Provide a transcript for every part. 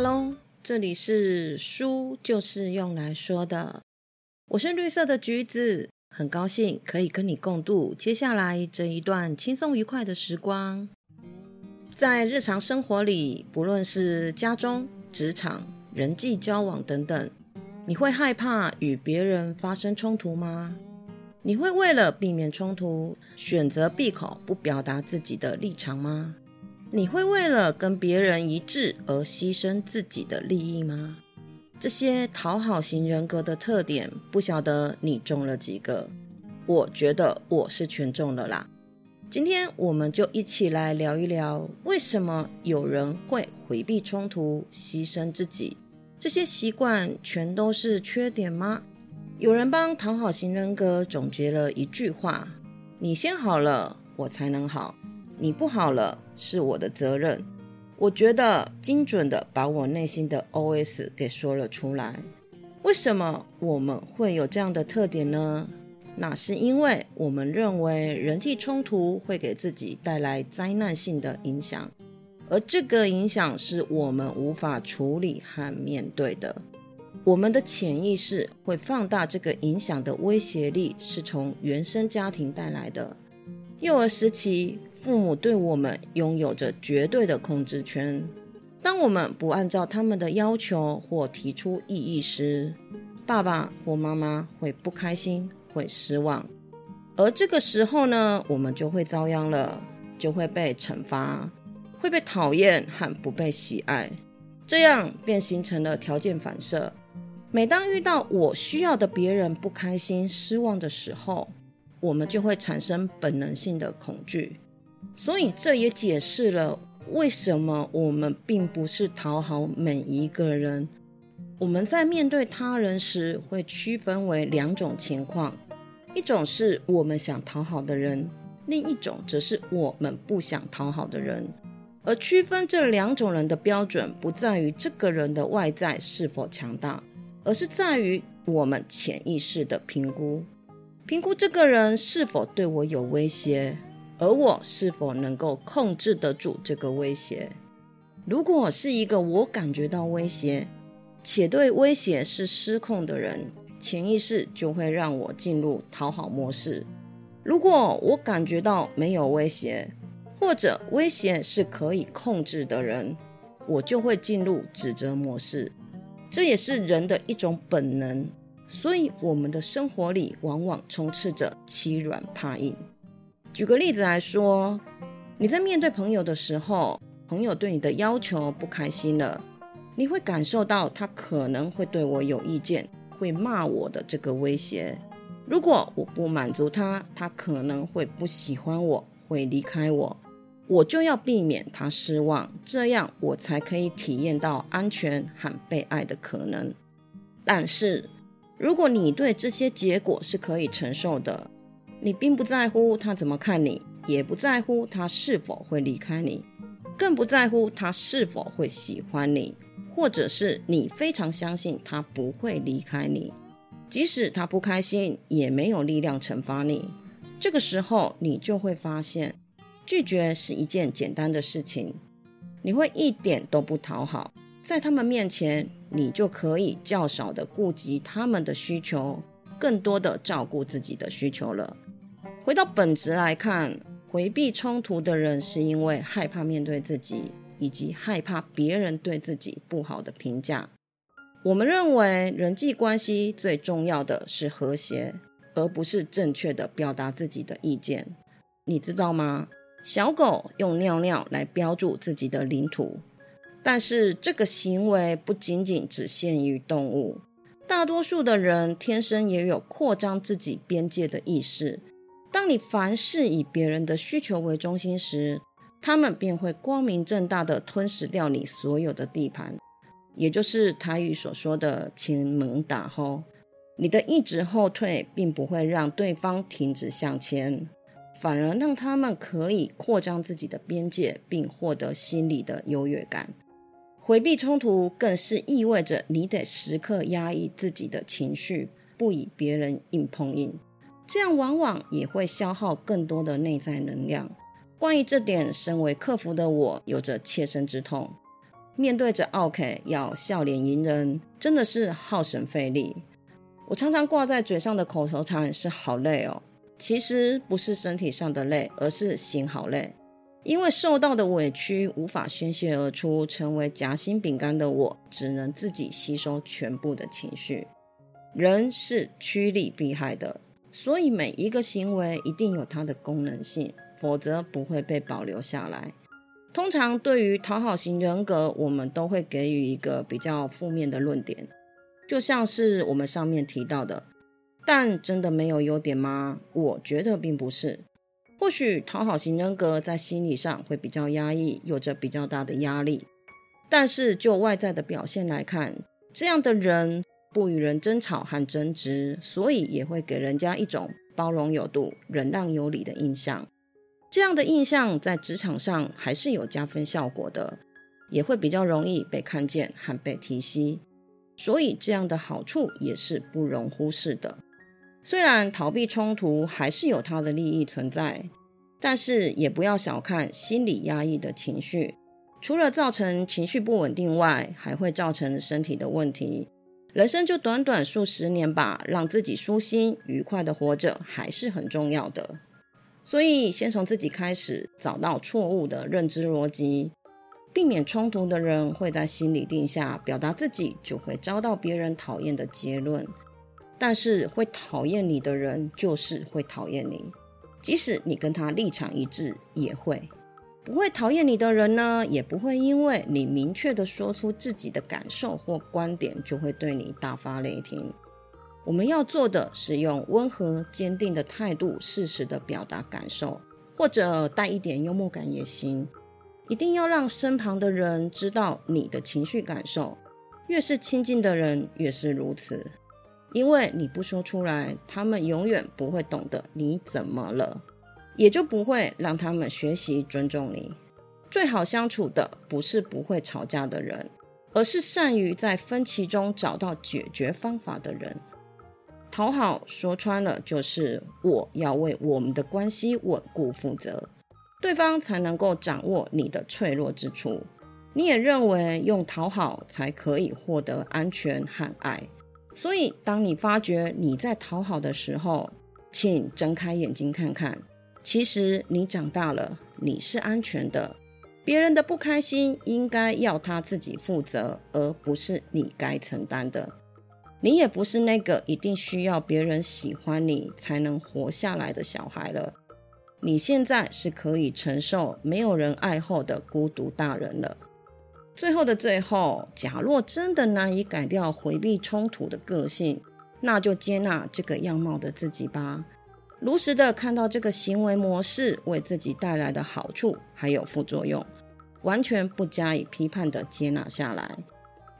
Hello，这里是书就是用来说的，我是绿色的橘子，很高兴可以跟你共度接下来这一段轻松愉快的时光。在日常生活里，不论是家中、职场、人际交往等等，你会害怕与别人发生冲突吗？你会为了避免冲突，选择闭口不表达自己的立场吗？你会为了跟别人一致而牺牲自己的利益吗？这些讨好型人格的特点，不晓得你中了几个？我觉得我是全中了啦。今天我们就一起来聊一聊，为什么有人会回避冲突、牺牲自己？这些习惯全都是缺点吗？有人帮讨好型人格总结了一句话：“你先好了，我才能好。”你不好了，是我的责任。我觉得精准的把我内心的 OS 给说了出来。为什么我们会有这样的特点呢？那是因为我们认为人际冲突会给自己带来灾难性的影响，而这个影响是我们无法处理和面对的。我们的潜意识会放大这个影响的威胁力，是从原生家庭带来的。幼儿时期。父母对我们拥有着绝对的控制权。当我们不按照他们的要求或提出异议时，爸爸或妈妈会不开心，会失望。而这个时候呢，我们就会遭殃了，就会被惩罚，会被讨厌和不被喜爱。这样便形成了条件反射。每当遇到我需要的别人不开心、失望的时候，我们就会产生本能性的恐惧。所以这也解释了为什么我们并不是讨好每一个人。我们在面对他人时会区分为两种情况：一种是我们想讨好的人，另一种则是我们不想讨好的人。而区分这两种人的标准，不在于这个人的外在是否强大，而是在于我们潜意识的评估，评估这个人是否对我有威胁。而我是否能够控制得住这个威胁？如果是一个我感觉到威胁，且对威胁是失控的人，潜意识就会让我进入讨好模式；如果我感觉到没有威胁，或者威胁是可以控制的人，我就会进入指责模式。这也是人的一种本能，所以我们的生活里往往充斥着欺软怕硬。举个例子来说，你在面对朋友的时候，朋友对你的要求不开心了，你会感受到他可能会对我有意见，会骂我的这个威胁。如果我不满足他，他可能会不喜欢我，会离开我，我就要避免他失望，这样我才可以体验到安全和被爱的可能。但是，如果你对这些结果是可以承受的，你并不在乎他怎么看你，也不在乎他是否会离开你，更不在乎他是否会喜欢你，或者是你非常相信他不会离开你，即使他不开心，也没有力量惩罚你。这个时候，你就会发现，拒绝是一件简单的事情，你会一点都不讨好，在他们面前，你就可以较少的顾及他们的需求，更多的照顾自己的需求了。回到本质来看，回避冲突的人是因为害怕面对自己，以及害怕别人对自己不好的评价。我们认为人际关系最重要的是和谐，而不是正确的表达自己的意见。你知道吗？小狗用尿尿来标注自己的领土，但是这个行为不仅仅只限于动物，大多数的人天生也有扩张自己边界的意识。当你凡事以别人的需求为中心时，他们便会光明正大的吞噬掉你所有的地盘，也就是台语所说的“前门打后”。你的一直后退，并不会让对方停止向前，反而让他们可以扩张自己的边界，并获得心理的优越感。回避冲突，更是意味着你得时刻压抑自己的情绪，不与别人硬碰硬。这样往往也会消耗更多的内在能量。关于这点，身为客服的我有着切身之痛。面对着 OK 要笑脸迎人，真的是耗神费力。我常常挂在嘴上的口头禅是“好累哦”，其实不是身体上的累，而是心好累。因为受到的委屈无法宣泄而出，成为夹心饼干的我，只能自己吸收全部的情绪。人是趋利避害的，所以每一个行为一定有它的功能性，否则不会被保留下来。通常对于讨好型人格，我们都会给予一个比较负面的论点，就像是我们上面提到的。但真的没有优点吗？我觉得并不是。或许讨好型人格在心理上会比较压抑，有着比较大的压力。但是就外在的表现来看，这样的人不与人争吵和争执，所以也会给人家一种包容有度、忍让有礼的印象。这样的印象在职场上还是有加分效果的，也会比较容易被看见和被提携。所以这样的好处也是不容忽视的。虽然逃避冲突还是有它的利益存在，但是也不要小看心理压抑的情绪，除了造成情绪不稳定外，还会造成身体的问题。人生就短短数十年吧，让自己舒心愉快的活着还是很重要的。所以，先从自己开始，找到错误的认知逻辑，避免冲突的人会在心里定下表达自己就会遭到别人讨厌的结论。但是会讨厌你的人就是会讨厌你，即使你跟他立场一致，也会不会讨厌你的人呢？也不会因为你明确的说出自己的感受或观点，就会对你大发雷霆。我们要做的是用温和坚定的态度，适时的表达感受，或者带一点幽默感也行。一定要让身旁的人知道你的情绪感受，越是亲近的人，越是如此。因为你不说出来，他们永远不会懂得你怎么了，也就不会让他们学习尊重你。最好相处的不是不会吵架的人，而是善于在分歧中找到解决方法的人。讨好说穿了就是我要为我们的关系稳固负责，对方才能够掌握你的脆弱之处。你也认为用讨好才可以获得安全和爱。所以，当你发觉你在讨好的时候，请睁开眼睛看看，其实你长大了，你是安全的。别人的不开心应该要他自己负责，而不是你该承担的。你也不是那个一定需要别人喜欢你才能活下来的小孩了。你现在是可以承受没有人爱后的孤独大人了。最后的最后，假若真的难以改掉回避冲突的个性，那就接纳这个样貌的自己吧。如实的看到这个行为模式为自己带来的好处还有副作用，完全不加以批判的接纳下来。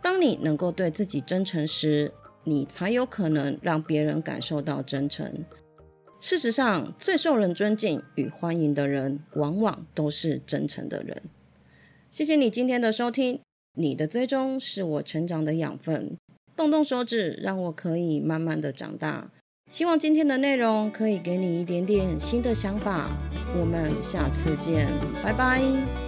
当你能够对自己真诚时，你才有可能让别人感受到真诚。事实上，最受人尊敬与欢迎的人，往往都是真诚的人。谢谢你今天的收听，你的追踪是我成长的养分，动动手指让我可以慢慢的长大。希望今天的内容可以给你一点点新的想法，我们下次见，拜拜。